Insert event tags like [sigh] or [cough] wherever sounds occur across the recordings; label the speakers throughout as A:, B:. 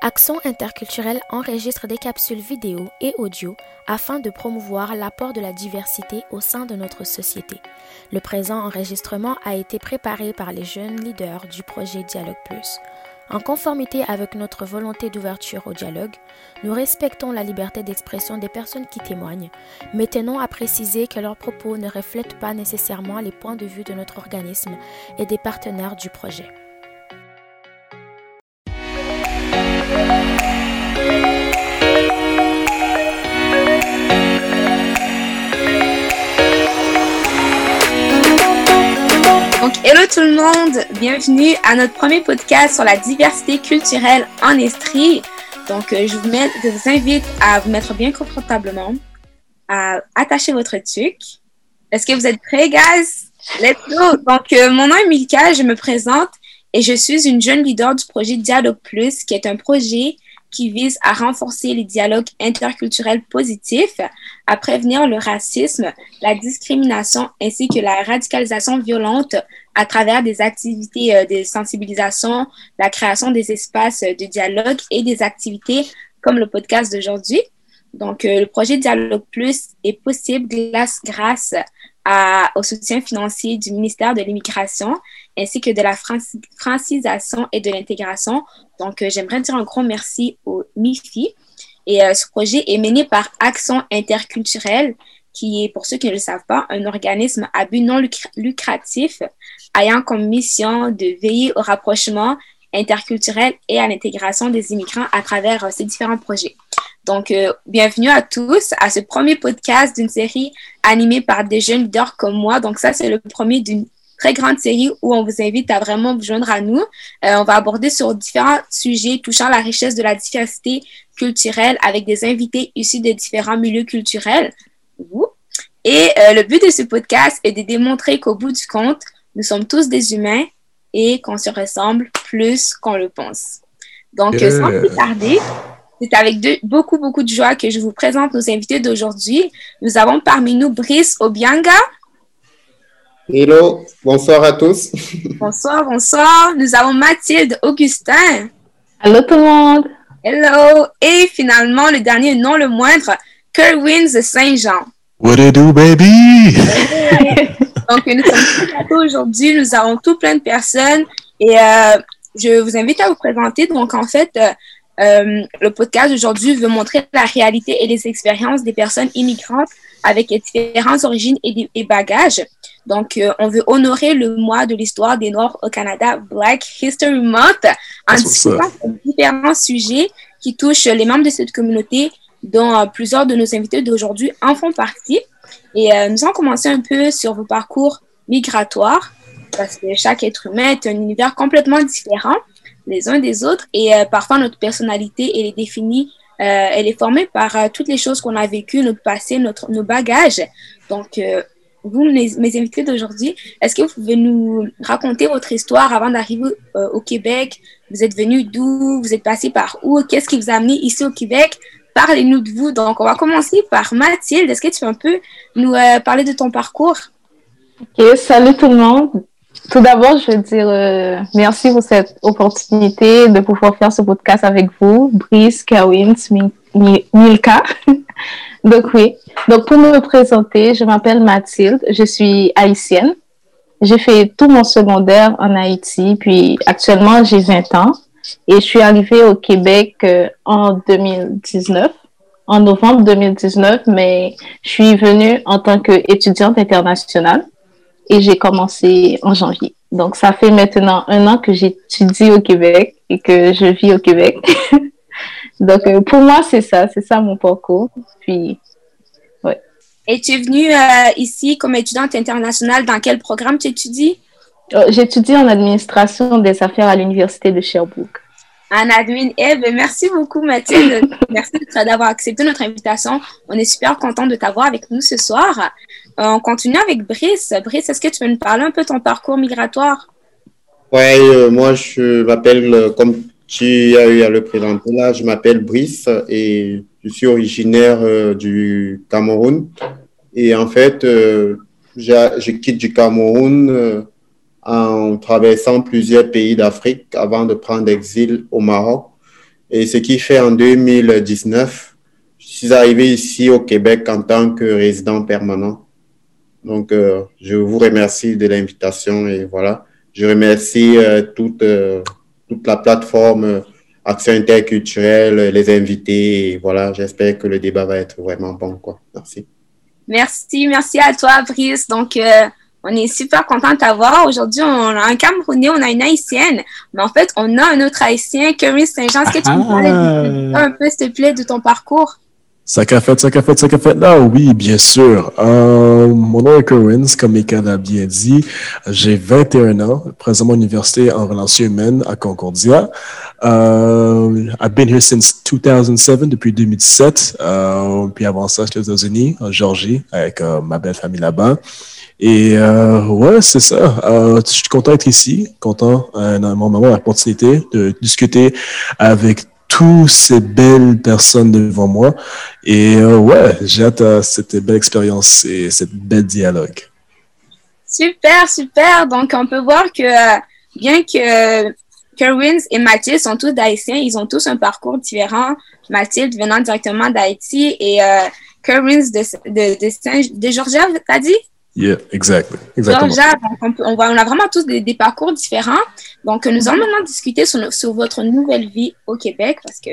A: Action interculturelle enregistre des capsules vidéo et audio afin de promouvoir l'apport de la diversité au sein de notre société. Le présent enregistrement a été préparé par les jeunes leaders du projet Dialogue Plus. En conformité avec notre volonté d'ouverture au dialogue, nous respectons la liberté d'expression des personnes qui témoignent, mais tenons à préciser que leurs propos ne reflètent pas nécessairement les points de vue de notre organisme et des partenaires du projet.
B: Tout le monde, bienvenue à notre premier podcast sur la diversité culturelle en Estrie. Donc, euh, je vous, invite à vous mettre bien confortablement, à attacher votre tuque. Est-ce que vous êtes prêts, guys? Let's go! Donc, euh, mon nom est Milka, je me présente et je suis une jeune leader du projet Dialogue Plus, qui est un projet qui vise à renforcer les dialogues interculturels positifs, à prévenir le racisme, la discrimination ainsi que la radicalisation violente à travers des activités euh, de sensibilisation, la création des espaces de dialogue et des activités comme le podcast d'aujourd'hui. Donc, euh, le projet Dialogue Plus est possible grâce, grâce au soutien financier du ministère de l'Immigration ainsi que de la francisation et de l'intégration. Donc, euh, j'aimerais dire un grand merci au MIFI. Et euh, ce projet est mené par Action interculturelle, qui est, pour ceux qui ne le savent pas, un organisme à but non lucratif ayant comme mission de veiller au rapprochement interculturel et à l'intégration des immigrants à travers euh, ces différents projets. Donc, bienvenue à tous à ce premier podcast d'une série animée par des jeunes leaders comme moi. Donc, ça, c'est le premier d'une très grande série où on vous invite à vraiment vous joindre à nous. Euh, on va aborder sur différents sujets touchant la richesse de la diversité culturelle avec des invités issus de différents milieux culturels. Et euh, le but de ce podcast est de démontrer qu'au bout du compte, nous sommes tous des humains et qu'on se ressemble plus qu'on le pense. Donc, sans plus tarder, c'est avec beaucoup, beaucoup de joie que je vous présente nos invités d'aujourd'hui. Nous avons parmi nous Brice Obianga.
C: Hello, bonsoir à tous. [laughs]
B: Bonsoir, bonsoir. Nous avons Mathilde Augustin.
D: Allô tout le monde.
B: Hello. Et finalement, le dernier, non le moindre, Kerwin Saint-Jean.
E: What do do, baby? [laughs]
B: Donc, nous sommes aujourd'hui. Nous avons tout plein de personnes. Et euh, je vous invite à vous présenter. Donc, en fait, euh, euh, le podcast d'aujourd'hui veut montrer la réalité et les expériences des personnes immigrantes avec différentes origines et, et bagages. Donc, euh, on veut honorer le mois de l'histoire des Noirs au Canada, Black History Month, en discutant différents sujets qui touchent les membres de cette communauté, dont euh, plusieurs de nos invités d'aujourd'hui en font partie. Et nous allons commencer un peu sur vos parcours migratoires, parce que chaque être humain est un univers complètement différent les uns des autres, et parfois notre personnalité, elle est définie elle est formée par toutes les choses qu'on a vécues, notre passé, notre, nos bagages. Donc, vous, mes, invités d'aujourd'hui, est-ce que vous pouvez nous raconter votre histoire avant d'arriver euh, au Québec? Vous êtes venu d'où? Vous êtes passé par où? Qu'est-ce qui vous a amené ici au Québec? Parlez-nous de vous. Donc, on va commencer par Mathilde. Est-ce que tu peux un peu nous euh, parler de ton parcours?
D: OK, salut tout le monde. Tout d'abord, je veux dire euh, merci pour cette opportunité de pouvoir faire ce podcast avec vous, Brice, Kawin, Milka. [laughs] Donc oui, donc pour me présenter, je m'appelle Mathilde, je suis haïtienne. J'ai fait tout mon secondaire en Haïti, puis actuellement j'ai 20 ans et je suis arrivée au Québec euh, en 2019, en novembre 2019, mais je suis venue en tant qu'étudiante internationale et j'ai commencé en janvier. Donc ça fait maintenant un an que j'étudie au Québec et que je vis au Québec. [laughs] Donc, euh, pour moi, c'est ça, c'est ça mon parcours. Puis, ouais.
B: Et tu es venue euh, ici comme étudiante internationale? Dans quel programme tu étudies?
D: Oh, j'étudie en administration des affaires à l'Université de Sherbrooke.
B: En admin. Eh bien, merci beaucoup, Mathilde. [laughs] merci d'avoir accepté notre invitation. On est super content de t'avoir avec nous ce soir. Euh, on continue avec Brice. Brice, est-ce que tu veux nous parler un peu de ton parcours migratoire?
C: Oui, moi, je m'appelle, comme tu as eu à le présenter là. Je m'appelle Brice et je suis originaire euh, du Cameroun. Et en fait, euh, je quitte du Cameroun euh, en traversant plusieurs pays d'Afrique avant de prendre exil au Maroc. Et ce qui fait en 2019, je suis arrivé ici au Québec en tant que résident permanent. Donc, euh, je vous remercie de l'invitation et voilà. Je remercie euh, toute, euh, toute la plateforme Action interculturelle, les invités. Et voilà, j'espère que le débat va être vraiment bon. Quoi. Merci.
B: Merci, merci à toi, Brice. Donc, on est super content de t'avoir. Aujourd'hui, on a un Camerounais, on a une Haïtienne, mais en fait, on a un autre Haïtien, Kerry Saint-Jean. Est-ce que tu peux parler un peu, s'il te plaît, de ton parcours?
E: Ça qu'a fait, ça qu'a fait, ça qu'a fait. Ah oui, bien sûr. Euh, mon nom est Kerwins, comme Mika l'a bien dit. J'ai 21 ans, présentement à l'université en relations humaines à Concordia. Uh, I've been here since 2007, depuis 2017. Uh, puis avant ça, j'étais aux États-Unis, en Georgie, avec uh, ma belle famille là-bas. Et euh, ouais, c'est ça. Euh, je suis content d'être ici, content euh, moment l'opportunité de discuter avec toutes ces belles personnes devant moi. Et euh, ouais, j'ai hâte à cette belle expérience et cette belle dialogue.
B: Super, super. Donc, on peut voir que euh, bien que Kerwins et Mathilde sont tous d'Haïtiens, ils ont tous un parcours différent. Mathilde venant directement d'Haïti et Kerwins de, de, de, de Georgia, t'as dit?
E: Yeah, exactly. Exactement.
B: donc on, on, a vraiment tous des, des, parcours différents. Donc, nous allons maintenant discuter sur, sur, votre nouvelle vie au Québec parce que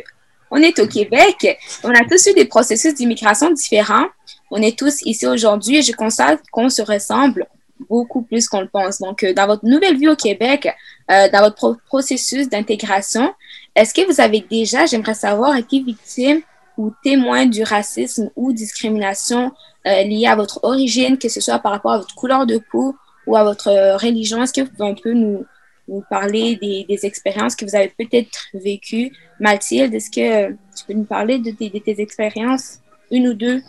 B: on est au Québec. On a tous eu des processus d'immigration différents. On est tous ici aujourd'hui et je constate qu'on se ressemble beaucoup plus qu'on le pense. Donc, euh, dans votre nouvelle vie au Québec, euh, dans votre pro processus d'intégration, est-ce que vous avez déjà, j'aimerais savoir, été victime ou témoin du racisme ou discrimination euh, liées à votre origine, que ce soit par rapport à votre couleur de peau ou à votre euh, religion. Est-ce que vous pouvez nous, parler des, expériences que vous avez peut-être vécues? Mathilde, est-ce que tu peux nous parler de tes expériences, une ou deux?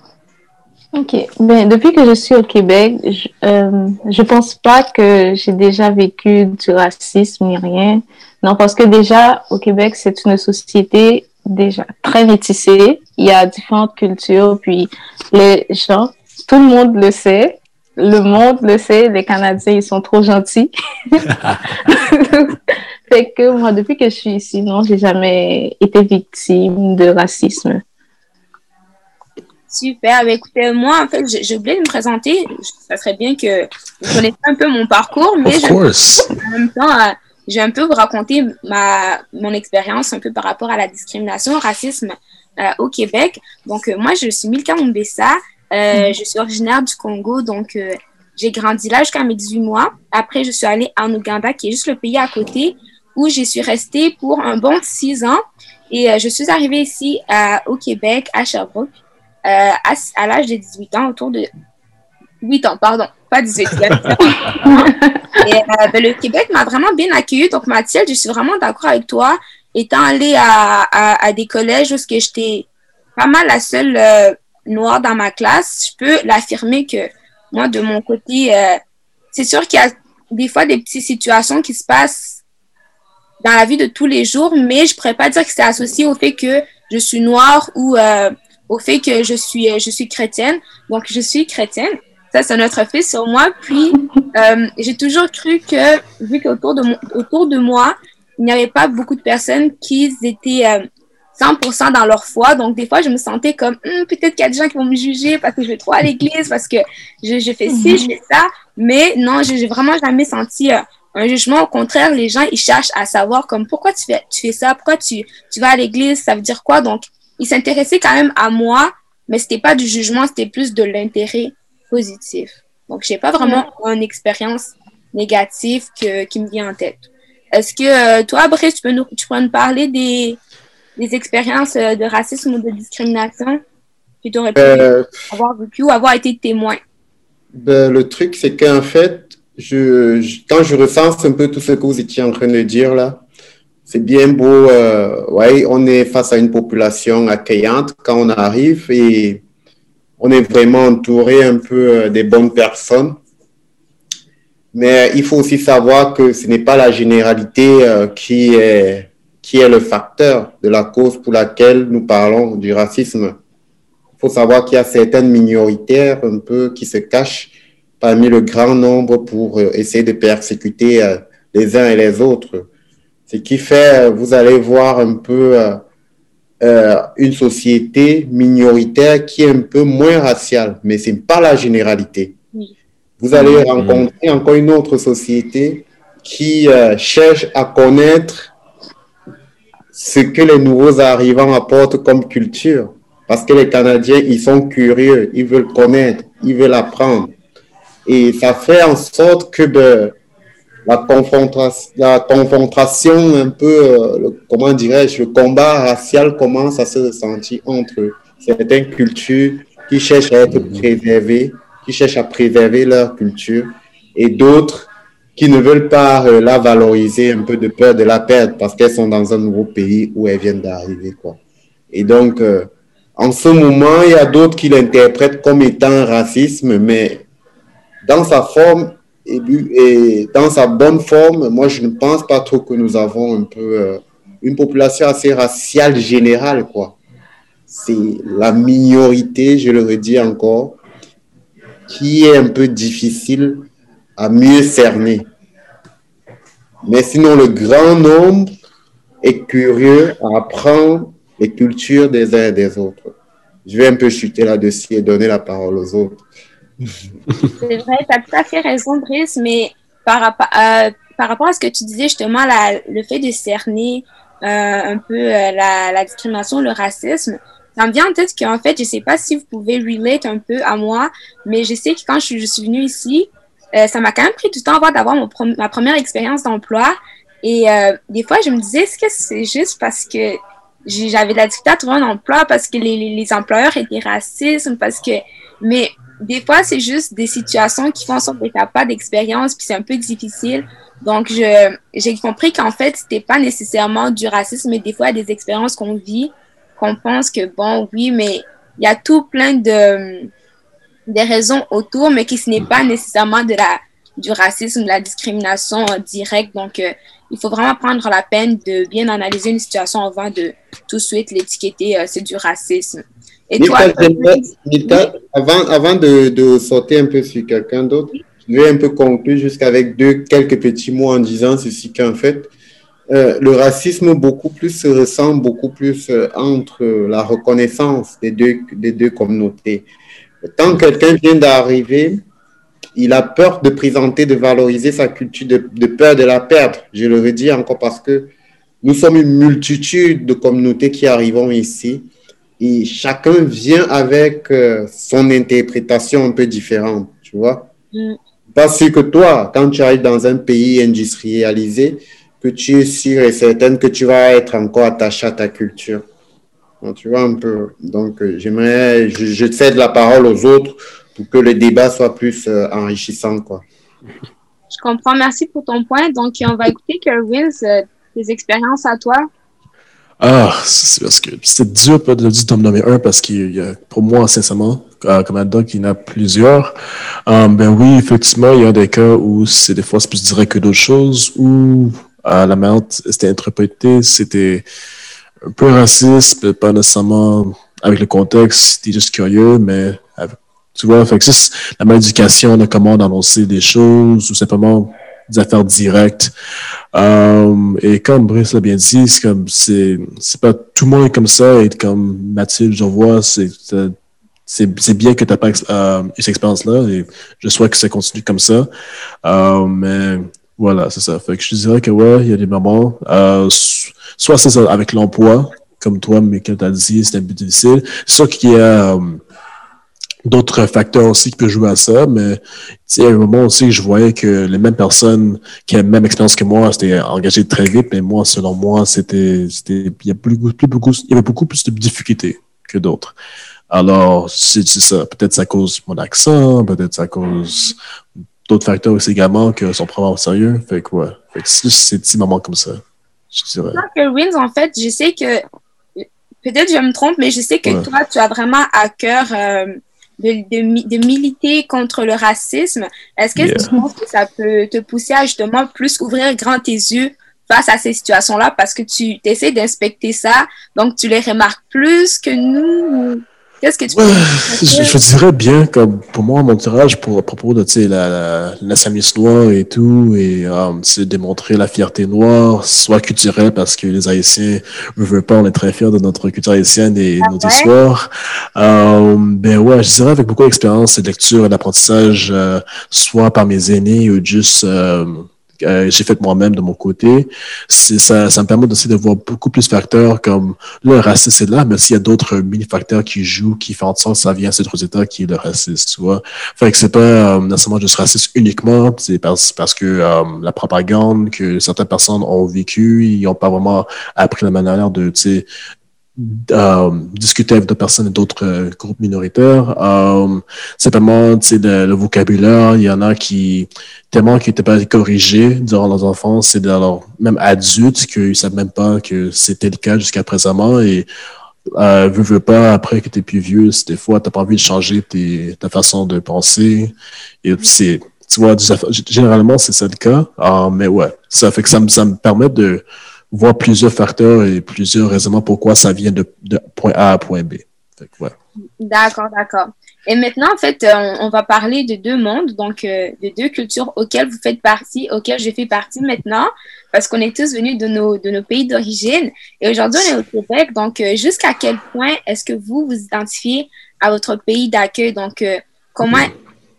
D: OK. Ben, depuis que je suis au Québec, je, euh, je pense pas que j'ai déjà vécu du racisme ni rien. Non, parce que déjà, au Québec, c'est une société déjà très métissée. Il y a différentes cultures, puis les gens, tout le monde le sait. Le monde le sait, les Canadiens, ils sont trop gentils. [laughs] fait que moi, depuis que je suis ici, non, j'ai jamais été victime de racisme.
B: Super. Mais écoutez, moi, en fait, j'ai oublié de me présenter. Ça serait bien que vous connaissiez un peu mon parcours, mais je, en même temps, euh, je vais un peu vous raconter ma, mon expérience un peu par rapport à la discrimination, au racisme euh, au Québec. Donc, euh, moi, je suis Milka Mombessa. Euh, mm. Je suis originaire du Congo, donc j'ai grandi là jusqu'à mes 18 mois. Après, je suis allée en Ouganda, qui est juste le pays à côté, où je suis restée pour un bon six ans. Et je suis arrivée ici au Québec, à Sherbrooke, à, à l'âge de 18 ans, autour de 8 ans, pardon, pas 18. [laughs] Et euh, ben, le Québec m'a vraiment bien accueilli. Donc, Mathilde, je suis vraiment d'accord avec toi. Étant allée à, à, à des collèges où j'étais pas mal la seule euh, noire dans ma classe, je peux l'affirmer que moi, de mon côté, euh, c'est sûr qu'il y a des fois des petites situations qui se passent dans la vie de tous les jours, mais je pourrais pas dire que c'est associé au fait que je suis noire ou euh, au fait que je suis, je suis chrétienne. Donc, je suis chrétienne. Ça, c'est notre fait sur moi. Puis, euh, j'ai toujours cru que, vu qu'autour de, autour de moi, il n'y avait pas beaucoup de personnes qui étaient euh, 100% dans leur foi. Donc, des fois, je me sentais comme, hm, peut-être qu'il y a des gens qui vont me juger parce que je vais trop à l'église, parce que je, je fais ci, je fais ça. Mais non, j'ai vraiment jamais senti euh, un jugement. Au contraire, les gens, ils cherchent à savoir comme, pourquoi tu fais, tu fais ça? Pourquoi tu, tu vas à l'église? Ça veut dire quoi? Donc, ils s'intéressaient quand même à moi, mais c'était pas du jugement, c'était plus de l'intérêt positif. Donc, j'ai pas vraiment une expérience négative que, qui me vient en tête. Est-ce que euh, toi, Brice, tu peux nous, tu peux nous parler des, des expériences euh, de racisme ou de discrimination que tu aurais pu euh, avoir vécu ou avoir été témoin?
C: Ben, le truc, c'est qu'en fait, je, je, quand je recense un peu tout ce que vous étiez en train de dire là, c'est bien beau. Euh, ouais, on est face à une population accueillante quand on arrive et on est vraiment entouré un peu euh, des bonnes personnes. Mais il faut aussi savoir que ce n'est pas la généralité euh, qui, est, qui est le facteur de la cause pour laquelle nous parlons du racisme. Il faut savoir qu'il y a certaines minoritaires un peu qui se cachent parmi le grand nombre pour euh, essayer de persécuter les uns et les autres. Ce qui fait, vous allez voir un peu euh, une société minoritaire qui est un peu moins raciale, mais ce n'est pas la généralité. Vous allez rencontrer encore une autre société qui euh, cherche à connaître ce que les nouveaux arrivants apportent comme culture. Parce que les Canadiens, ils sont curieux, ils veulent connaître, ils veulent apprendre. Et ça fait en sorte que de, la, confrontation, la confrontation un peu, euh, comment dirais-je, le combat racial commence à se ressentir entre certaines cultures qui cherchent à être préservées, qui cherchent à préserver leur culture, et d'autres qui ne veulent pas euh, la valoriser un peu de peur de la perdre parce qu'elles sont dans un nouveau pays où elles viennent d'arriver. quoi. Et donc, euh, en ce moment, il y a d'autres qui l'interprètent comme étant racisme, mais dans sa forme et, dans sa bonne forme, moi, je ne pense pas trop que nous avons un peu euh, une population assez raciale générale, quoi. C'est la minorité, je le redis encore, qui est un peu difficile à mieux cerner. Mais sinon, le grand nombre est curieux à apprendre les cultures des uns et des autres. Je vais un peu chuter là-dessus et donner la parole aux autres.
B: C'est vrai, tu as tout à fait raison, Brice, mais par, rapport à, par rapport à ce que tu disais, justement, le fait de cerner euh, un peu euh, la, la, discrimination, le racisme, ça me vient en tête qu'en fait, je ne sais pas si vous pouvez relate un peu à moi, mais je sais que quand je, suis venue ici, euh, ça m'a quand même pris du temps avant d'avoir ma première expérience d'emploi. Et euh, des fois, je me disais, est-ce que c'est juste parce que j'avais de la difficulté à trouver un emploi, parce que les, les, employeurs étaient racistes, parce que... Mais des fois, c'est juste des situations qui font en sorte que tu pas d'expérience, puis c'est un peu difficile. Donc, j'ai compris qu'en fait, c'était pas nécessairement du racisme, mais des fois, des expériences qu'on vit, qu'on pense que, bon, oui, mais il y a tout plein de des raisons autour, mais qui ce n'est pas nécessairement de la, du racisme, de la discrimination euh, directe. Donc, euh, il faut vraiment prendre la peine de bien analyser une situation avant de tout de suite l'étiqueter, euh, c'est du racisme.
C: Et toi, avant, avant de, de sauter un peu sur quelqu'un d'autre, je vais un peu conclure jusqu'avec deux, quelques petits mots en disant ceci qu'en fait, le racisme beaucoup plus se ressent beaucoup plus entre la reconnaissance des deux, des deux communautés. Quand quelqu'un vient d'arriver, il a peur de présenter, de valoriser sa culture, de, peur de la perdre. Je le redis encore parce que nous sommes une multitude de communautés qui arrivons ici et chacun vient avec euh, son interprétation un peu différente, tu vois. Mm. Parce que toi, quand tu arrives dans un pays industrialisé, que tu es sûr et certaine que tu vas être encore attaché à ta culture tu vois un peu. Donc, euh, j'aimerais, je, je, cède la parole aux autres pour que le débat soit plus euh, enrichissant, quoi.
B: Je comprends. Merci pour ton point. Donc, on va écouter, Kerwin, euh, tes expériences à toi.
E: Ah, c'est parce que c'est dur de, de me nommer un parce que pour moi, sincèrement, comme un doc, il y en a plusieurs. ben oui, effectivement, il y a des cas où c'est des fois c'est plus direct que d'autres choses, où la manière c'était interprété, c'était un peu raciste, pas nécessairement avec le contexte, c'était juste curieux, mais tu vois, fait que c'est la malédication de comment annoncer des choses ou simplement des affaires directes. Euh, et comme Brice l'a bien dit, c'est c'est, pas tout le monde est comme ça et comme Mathilde, je vois, c'est, c'est, bien que tu n'as pas euh, eu cette expérience-là et je souhaite que ça continue comme ça. Euh, mais voilà, c'est ça. Fait que je dirais que ouais, il y a des moments, euh, soit c'est avec l'emploi, comme toi, mais tu as dit, c'est un peu difficile. Soit qu'il y a d'autres facteurs aussi qui peuvent jouer à ça, mais a un moment aussi je voyais que les mêmes personnes qui avaient la même expérience que moi, c'était engagé très vite, mais moi, selon moi, c'était, c'était, il y a plus, plus beaucoup, il y avait beaucoup plus de difficultés que d'autres. Alors, c'est ça. Peut-être ça cause mon accent, peut-être ça cause d'autres facteurs aussi également que sont vraiment au sérieux. Fait que, ouais. Fait que c'est ces petits moments comme ça. Je dirais.
B: que Wins, en fait, je sais que, peut-être je me trompe, mais je sais que toi, tu as vraiment à cœur euh, de, de, de, militer contre le racisme. Est-ce que tu penses que ça peut te pousser à justement plus ouvrir grand tes yeux face à ces situations-là? Parce que tu essaies d'inspecter ça, donc tu les remarques plus que nous? Qu'est-ce que tu
E: ouais, je, je, dirais bien, comme pour moi, mon tirage pour, à propos de la, la, la noire et tout, et um, c'est démontrer la fierté noire, soit culturelle, parce que les Haïtiens ne veulent pas, on est très fiers de notre culture haïtienne et ah, notre histoire. Um, ben ouais, je dirais avec beaucoup d'expérience et de lecture et d'apprentissage, euh, soit par mes aînés ou juste. Euh, euh, j'ai fait moi-même de mon côté. Ça, ça me permet aussi de voir beaucoup plus de facteurs comme le racisme est là, mais s'il y a d'autres mini-facteurs qui jouent, qui font en sorte que ça vient à cet résultat qui est le racisme, tu vois. Fait que c'est pas euh, nécessairement juste raciste uniquement, c'est parce, parce que euh, la propagande que certaines personnes ont vécu, ils n'ont pas vraiment appris la manière de, tu sais, euh, discuter avec d'autres personnes et d'autres euh, groupes minoritaires. Euh, simplement, tu sais, le, vocabulaire, il y en a qui, tellement qui n'étaient pas corrigés durant leur enfance et dans même adultes, qu'ils ne savent même pas que c'était le cas jusqu'à présentement. Et euh, veux, veux pas, après que tu es plus vieux, des fois, tu pas envie de changer tes, ta façon de penser. Et c'est, tu vois, généralement, c'est ça le cas. Euh, mais ouais, ça fait que ça me, ça me permet de voir plusieurs facteurs et plusieurs raisonnements pourquoi ça vient de, de point A à point B. Ouais.
B: D'accord, d'accord. Et maintenant, en fait, on, on, va parler de deux mondes, donc euh, de deux cultures auxquelles vous faites partie, auxquelles je fais partie maintenant, parce qu'on est tous venus de nos, de nos pays d'origine. Et aujourd'hui, on est au Québec, donc euh, jusqu'à quel point est-ce que vous vous identifiez à votre pays d'accueil? Donc, euh, comment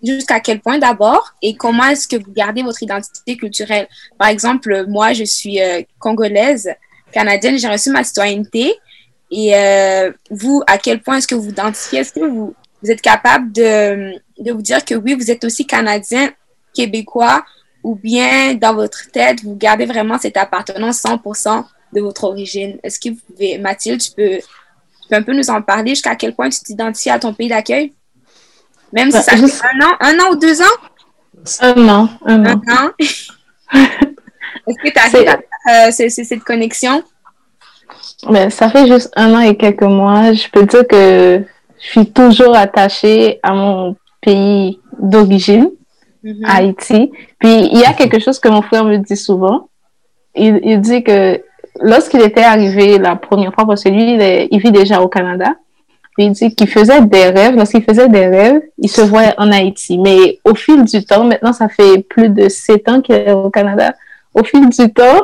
B: jusqu'à quel point d'abord et comment est-ce que vous gardez votre identité culturelle. Par exemple, moi, je suis euh, congolaise, canadienne, j'ai reçu ma citoyenneté. Et euh, vous, à quel point est-ce que vous identifiez, est-ce que vous, êtes capable de, de vous dire que oui, vous êtes aussi canadien, québécois, ou bien dans votre tête, vous gardez vraiment cette appartenance 100% de votre origine? Est-ce que vous pouvez, Mathilde, tu peux, tu peux un peu nous en parler jusqu'à quel point tu t'identifies à ton pays d'accueil? Même si ça fait un an, un an ou deux ans?
D: Un an. Un,
B: an. [laughs] Est-ce que tu as euh, cette connexion?
D: Ben, ça fait juste un an et quelques mois. Je peux dire que je suis toujours attachée à mon pays d'origine, mm-hmm. Haïti. Puis il y a quelque chose que mon frère me dit souvent. Il, il dit que lorsqu'il était arrivé la première fois, parce que lui, il, il vit déjà au Canada, il dit qu'il faisait des rêves. Lorsqu'il faisait des rêves, il se voyait en Haïti. Mais au fil du temps, maintenant, ça fait plus de sept ans qu'il est au Canada. Au fil du temps,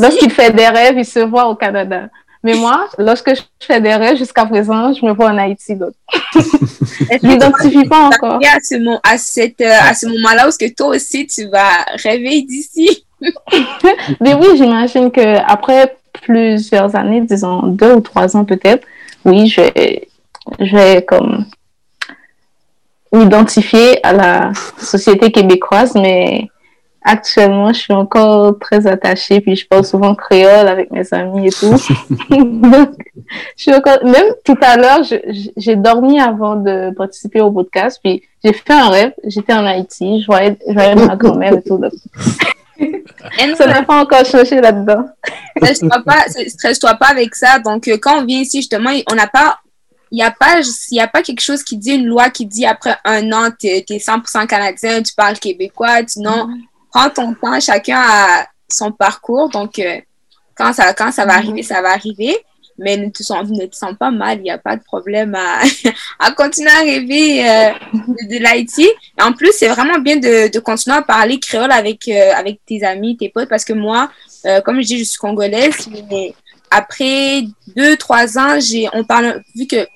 D: lorsqu'il fait des rêves, il se voit au Canada. Mais moi, lorsque je fais des rêves, jusqu'à présent, je me vois en Haïti. Donc, [laughs] je m'identifie pas encore.
B: À ce, moment, à, cette, euh, à ce moment-là, est-ce que toi aussi, tu vas rêver d'ici? [laughs]
D: Mais oui, j'imagine que après plusieurs années, disons deux ou trois ans peut-être, oui, je je vais comme m'identifier à la société québécoise, mais actuellement, je suis encore très attachée, puis je parle souvent créole avec mes amis et tout. [laughs] je suis encore, même tout à l'heure, j'ai dormi avant de participer au podcast, puis j'ai fait un rêve, j'étais en Haïti, je voyais, je voyais ma grand-mère et tout. ça n'a pas encore changé là-dedans.
B: Stresse-toi pas, stresse-toi pas avec ça. Donc, euh, quand on vient ici, justement, on n'a pas n'y a, pas, y a pas quelque chose qui dit, une loi qui dit après un an, tu es, 100% canadien, tu parles québécois. Tu, non, mm-hmm. prends ton temps, chacun a son parcours. Donc, euh, quand, ça, quand ça va mm-hmm. arriver, ça va arriver. Mais ne te sens, ne te sens pas mal, il n'y a pas de problème à, [laughs] à continuer à rêver euh, de, l'Haïti. En plus, c'est vraiment bien de, de, continuer à parler créole avec, euh, avec tes amis, tes potes, parce que moi, comme je dis, je suis congolaise, mais après deux, trois ans, j'ai, on parle, vu que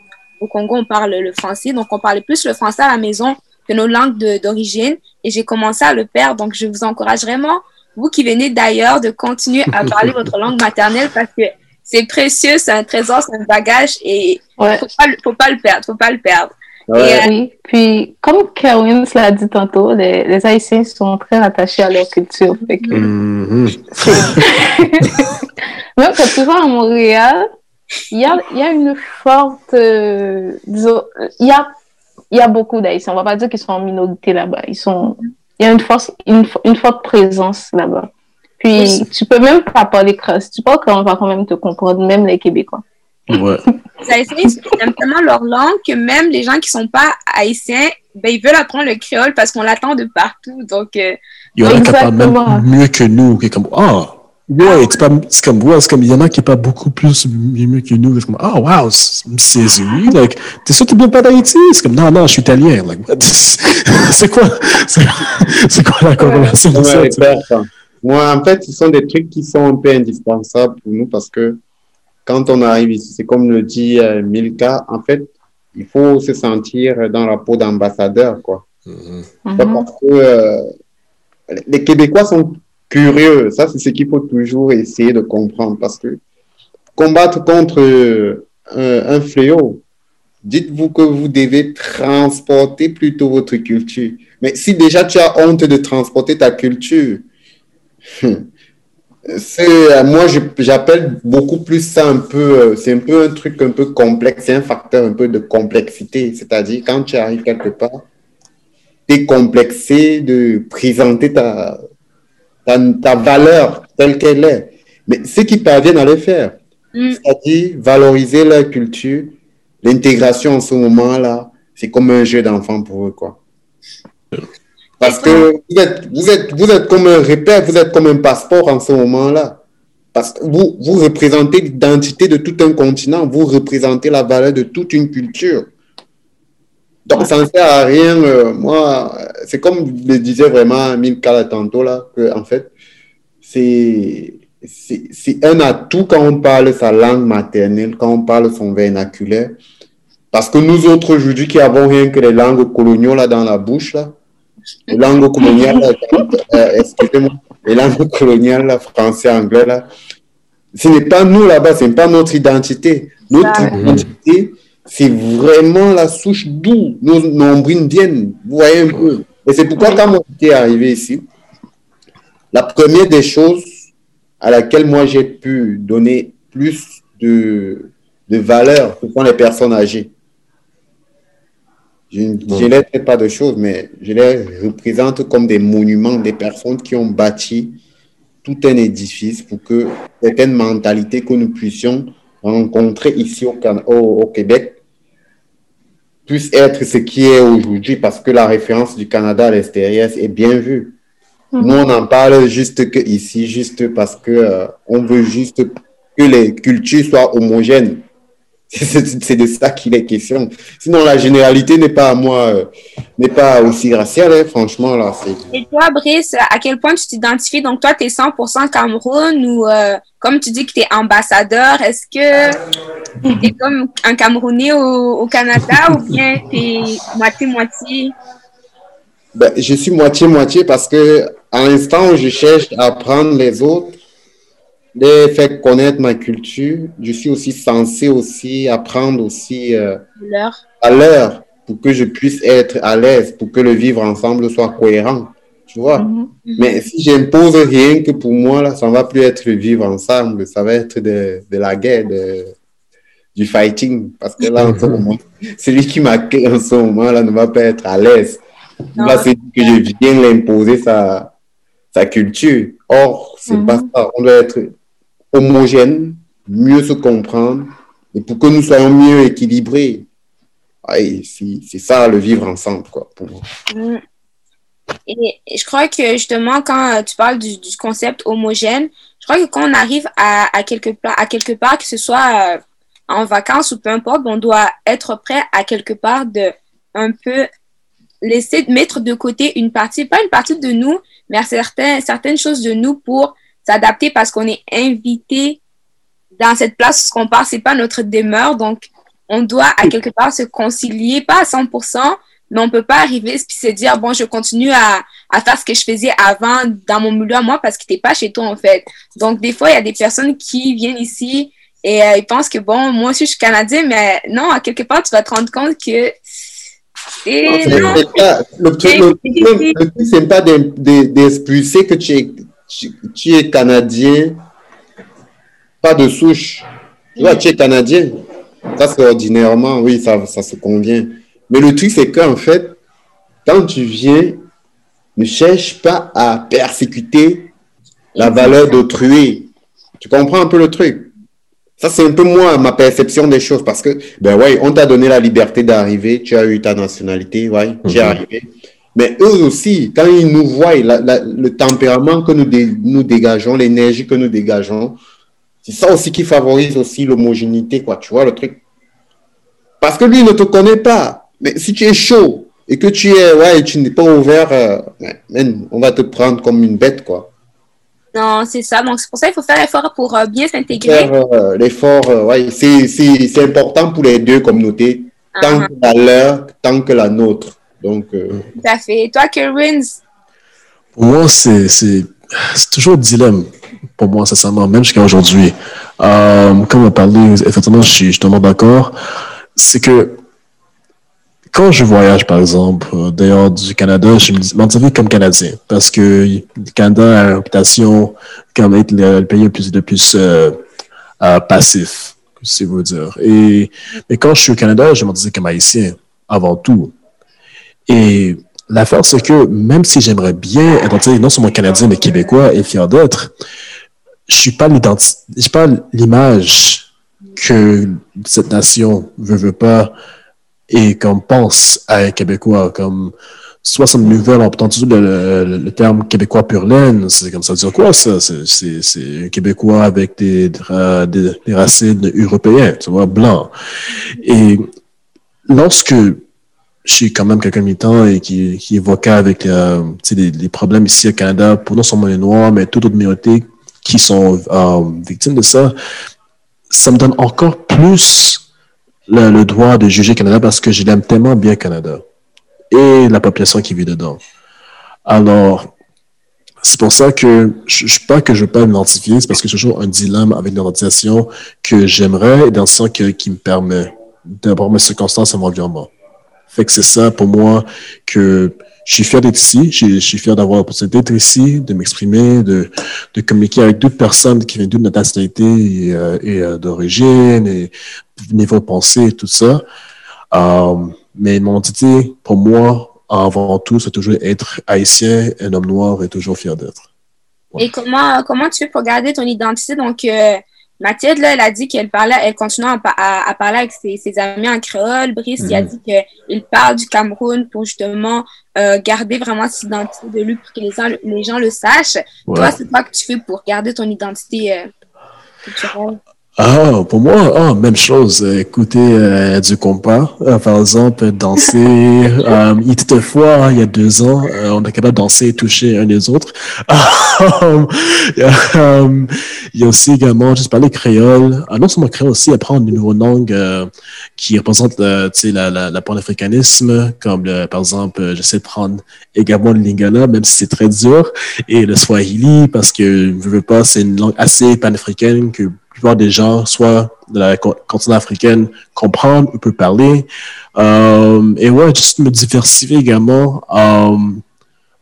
B: au Congo, on parle le français. Donc, on parlait plus le français à la maison que nos langues d'origine. Et j'ai commencé à le perdre. Donc, je vous encourage vraiment, vous qui venez d'ailleurs, de continuer à [laughs] parler votre langue maternelle parce que c'est précieux, c'est un trésor, c'est un bagage et il ne faut, pas le perdre. faut pas le perdre.
D: Euh, oui, puis comme Kerwin l'a dit tantôt, les, Haïtiens sont très attachés à leur culture. Que... Mm-hmm. Même quand tu vas à Montréal, il y a, il y a une forte, euh, disons, il y a, il y a beaucoup d'Haïtiens. On va pas dire qu'ils sont en minorité là-bas. Ils sont, il y a une force, une, une forte présence là-bas. Puis, tu peux même pas parler crasse. Tu parles qu'on va quand même te comprendre, même les Québécois.
E: Ouais.
B: Les Haïtiens, aiment tellement leur langue que même les gens qui sont pas haïtiens, ben, ils veulent apprendre le créole parce qu'on l'attend de partout. Donc, euh,
E: il y en a qui parlent même mieux que nous, qui comme, ah, Ouais, c'est pas, c'est comme, ouais, c'est comme, il y en a qui est pas beaucoup plus mieux que nous. C'est comme, oh, wow, c'est lui, like, t'es sûr que tu viens pas d'Haïti? C'est comme, non, non, je suis italien, like, [laughs] c'est quoi, c'est quoi la corrélation de ça?
C: Moi, en fait, ce sont des trucs qui sont un peu indispensables pour nous parce que quand on arrive ici, c'est comme le dit euh, Milka, en fait, il faut se sentir dans la peau d'ambassadeur, quoi. Mm-hmm. Parce que euh, les Québécois sont curieux. Ça, c'est ce qu'il faut toujours essayer de comprendre parce que combattre contre euh, un, fléau, dites-vous que vous devez transporter plutôt votre culture. Mais si déjà tu as honte de transporter ta culture, [laughs] c'est moi j'appelle beaucoup plus ça un peu euh, c'est un peu un truc un peu complexe c'est un facteur un peu de complexité c'est-à-dire quand tu arrives quelque part tu es complexé de présenter ta ta, valeur telle qu'elle est. Mais ceux qui parviennent à le faire, mm. c'est-à-dire valoriser leur culture, l'intégration en ce moment-là, c'est comme un jeu d'enfant pour eux, quoi. Parce que vous êtes, vous, êtes, vous êtes comme un repère, vous êtes comme un passeport en ce moment-là. Parce que vous, vous représentez l'identité de tout un continent, vous représentez la valeur de toute une culture. Donc, ça ne sert à rien. Euh, moi, c'est comme le disait vraiment Milka tantôt, là, que, en fait, c'est, c'est un atout quand on parle sa langue maternelle, quand on parle son vernaculaire. Parce que nous autres, aujourd'hui, qui avons rien que les langues coloniales là, dans la bouche, là, les langues coloniales, euh, excusez-moi, les langues coloniales, là, français, anglais, là, ce n'est pas nous là-bas, ce n'est pas notre identité. Notre identité, c'est vraiment la souche d'où nos viennent. Vous voyez un peu. Et c'est pourquoi, quand moi j'étais arrivé ici, la première des choses à laquelle moi j'ai pu donner plus de, de valeur, ce sont les personnes âgées. Je ne les pas de choses, mais je les représente comme des monuments, des personnes qui ont bâti tout un édifice pour que certaines mentalités que nous puissions rencontrer ici au, au Québec puisse être ce qui est aujourd'hui parce que la référence du Canada à l'extérieur est bien vue. Mhm. Nous, on en parle juste que ici, juste parce que euh, on veut juste que les cultures soient homogènes. C'est de ça qu'il est question. Sinon, la généralité n'est pas à moi, euh, n'est pas aussi raciale, hein, franchement. Là,
B: Et toi, Brice, à quel point tu t'identifies? Donc, toi, tu es 100% Cameroun ou, euh, comme tu dis que tu es ambassadeur, est-ce que tu es comme un Camerounais au, Canada ou bien tu es moitié-moitié?
C: Ben, je suis moitié-moitié parce que à l'instant où je cherche à apprendre les autres, de faire connaître ma culture, je suis aussi censé aussi apprendre aussi euh, à l'heure pour que je puisse être à l'aise, pour que le vivre ensemble soit cohérent. Tu vois? Mhm. Mais si j'impose rien que pour moi, là, ça ne va plus être le vivre ensemble, ça va être de, de la guerre, de, du fighting. Parce que là, en ce moment, [laughs] celui qui m'accueille en ce moment, là, ne va pas être à l'aise. Il va se dire que je viens l'imposer sa, sa culture. Or, c'est mhm. pas ça. On doit être homogène, mieux se comprendre, et pour que nous soyons mieux équilibrés. C'est ça le vivre ensemble, quoi, pour moi. Mm.
B: Et je crois que justement, quand tu parles du, concept homogène, je crois que quand on arrive à, à, quelque, à quelque part, que ce soit euh, en vacances ou peu importe, on doit être prêt à quelque part de un peu laisser mettre de côté une partie, pas une partie de nous, mais certains, certaines choses de nous pour s'adapter parce qu'on est invité dans cette place. Qu'on part, c'est pas notre demeure, donc on doit à quelque part se concilier, pas à 100%, mais on peut pas arriver et se dire bon, je continue à, à, faire ce que je faisais avant dans mon milieu à moi parce que t'es pas chez toi en fait. Donc des fois il y a des personnes qui viennent ici et euh, ils pensent que bon, moi aussi je suis canadien, mais non, à quelque part tu vas te rendre compte que
C: le truc, c'est pas d'expulser que tu es tu, es Canadien, pas de souche. Tu vois, tu es Canadien. Ça, c'est ordinairement, oui, ça, ça se convient. Mais le truc, c'est qu'en fait, quand tu viens, ne cherche pas à persécuter la valeur d'autrui. Tu comprends un peu le truc? Ça, c'est un peu moi, ma perception des choses, parce que, ben ouais, on t'a donné la liberté d'arriver, tu as eu ta nationalité, ouais, tu es mhm. arrivé. Mais eux aussi, quand ils nous voient, le tempérament que nous, nous dégageons, l'énergie que nous dégageons, c'est ça aussi qui favorise aussi l'homogénéité, quoi. Tu vois, le truc. Parce que lui, il ne te connaît pas. Mais si tu es chaud et que tu es, ouais, tu n'es pas ouvert, euh, on va te prendre comme une bête, quoi.
B: Non, c'est ça. Donc, c'est pour ça qu'il faut faire l'effort pour euh, bien s'intégrer.
C: Euh, l'effort, ouais, c'est important pour les deux communautés, tant ah. que la leur, tant que la nôtre. Donc, Tout
B: à fait. Et toi, Kerwins?
E: Pour moi, c'est toujours un dilemme pour moi, sincèrement, même jusqu'à aujourd'hui. Euh, comme on parlait, effectivement, je suis justement d'accord. C'est que quand je voyage, par exemple, euh, dehors du Canada, je me dis, comme Canadien, parce que le Canada a une réputation comme être le, pays le plus, le plus euh, euh, passif, si vous dire. Et, mais quand je suis au Canada, je me disais comme Haïtien, avant tout. Et l'affaire, c'est que même si j'aimerais bien être non seulement Canadien, mais Québécois et fier d'être, je suis pas l'identité, pas l'image que cette nation veut, veut pas et qu'on pense à un Québécois, comme 60 nouvelles ont entendu le, le, terme québécois pur laine. C'est comme ça dire quoi, ça? C'est un Québécois avec des, des, racines européennes, tu vois, blanc. Et lorsque je suis quand même quelqu'un militant et qui, qui évoquait avec euh, les, problèmes ici au Canada, pour non seulement les Noirs, mais toute autre minorité qui sont euh, victimes de ça, ça me donne encore plus le, droit de juger Canada parce que je l'aime tellement bien Canada et la population qui vit dedans. Alors, c'est pour ça que je ne pas que je veux pas m'identifier, c'est parce que j'ai toujours un dilemme avec l'identification que j'aimerais et l'identification qui me permet d'avoir mes circonstances et mon environnement. Fait que c'est ça pour moi que je suis fier d'être ici, je, suis fier d'avoir l'opportunité d'être ici, de m'exprimer, de, de communiquer avec d'autres personnes qui viennent d'autres nationalités et, euh, et euh, d'origine et niveau pensée et tout ça. Euh, mais mon identité, pour moi, avant tout, c'est toujours être haïtien, un homme noir et toujours fier d'être.
B: Et comment, comment tu fais pour garder ton identité? Donc, Mathilde, là, elle a dit qu'elle parlait, elle continue à, parler avec ses, amis en créole. Brice, il a mhm. dit qu'il parle du Cameroun pour justement euh, garder vraiment cette identité de lui pour que les gens, les gens le sachent. Toi, c'est quoi que tu fais pour garder ton identité euh, culturelle?
E: Ah, pour moi, ah, même chose. Écouter euh, du compas, euh, par exemple, danser. [laughs] euh, il était une fois, il y a deux ans, euh, on est capable de danser et toucher un des autres. [laughs] il y a aussi également, juste parler créole. Ah, non seulement créole aussi, apprendre une nouvelle langue qui représente tu sais, la, la, la panafricanisme, comme par exemple, j'essaie de prendre également le lingala, même si c'est très dur, et le swahili, parce que je veux pas, c'est une langue assez panafricaine que plupart des gens, soit de la continent africaine, comprendre ou peut parler. Euh, et ouais, juste me diversifier également, euh,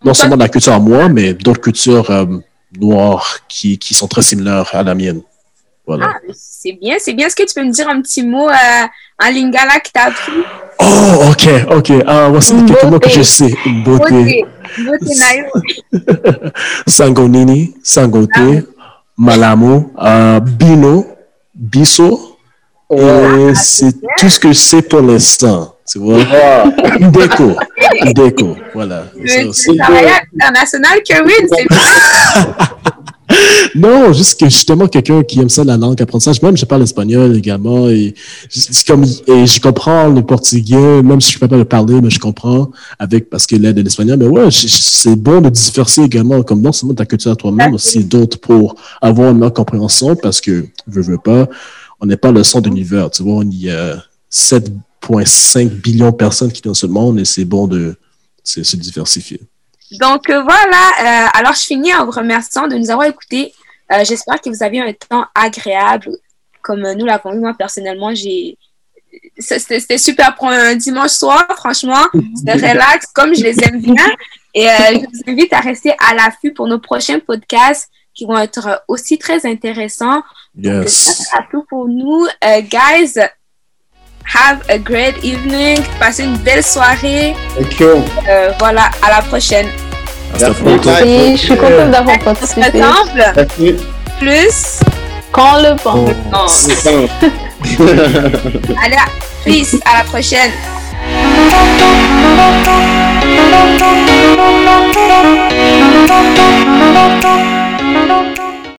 E: non seulement de la culture à moi, mais d'autres cultures euh, noires qui, qui, sont très similaires à la mienne. Voilà.
B: Ah, c'est bien, c'est bien. Est-ce que tu peux me dire un petit mot en lingala que tu as appris?
E: Oh, ok, ok. Ah, voici quelques mots que je sais. Beauté. Beauté, [laughs] Sangonini, Sangote. Ah. Malamo, euh, Bino, Bisso. C'est tout ce que je sais pour l'instant. Tu vois? Déco. Déco. Voilà.
B: C'est international, Kevin, c'est [laughs] [laughs]
E: non, juste que justement quelqu'un qui aime ça la langue, apprentissage. Même je parle espagnol également et comme et je comprends le portugais, même si je peux pas le parler, mais je comprends avec parce que l'aide de l'espagnol. Mais ouais, c'est bon de diversifier également, comme non seulement ta culture à toi-même, aussi d'autres pour avoir une meilleure compréhension parce que je veux pas, on n'est pas le centre de l'univers. Tu vois, il y a 7,5 billions de personnes qui sont dans ce monde et c'est bon de se diversifier.
B: Donc euh, voilà, euh, alors je finis en vous remerciant de nous avoir écoutés. Euh, j'espère que vous avez un temps agréable comme nous l'avons eu. Moi, personnellement, j'ai c'était super pour un dimanche soir, franchement. C'était [laughs] relax, comme je les aime bien. Et je vous invite à rester à l'affût pour nos prochains podcasts qui vont être aussi très intéressants.
E: Yes.
B: ça tout pour nous. guys, Have a great evening. Passez une belle soirée.
C: Thank you.
B: Euh, voilà, à la prochaine.
D: Merci, je suis contente d'avoir participé.
B: Ensemble, plus?
D: Quand le vent. [laughs]
B: Allez, peace, à la prochaine.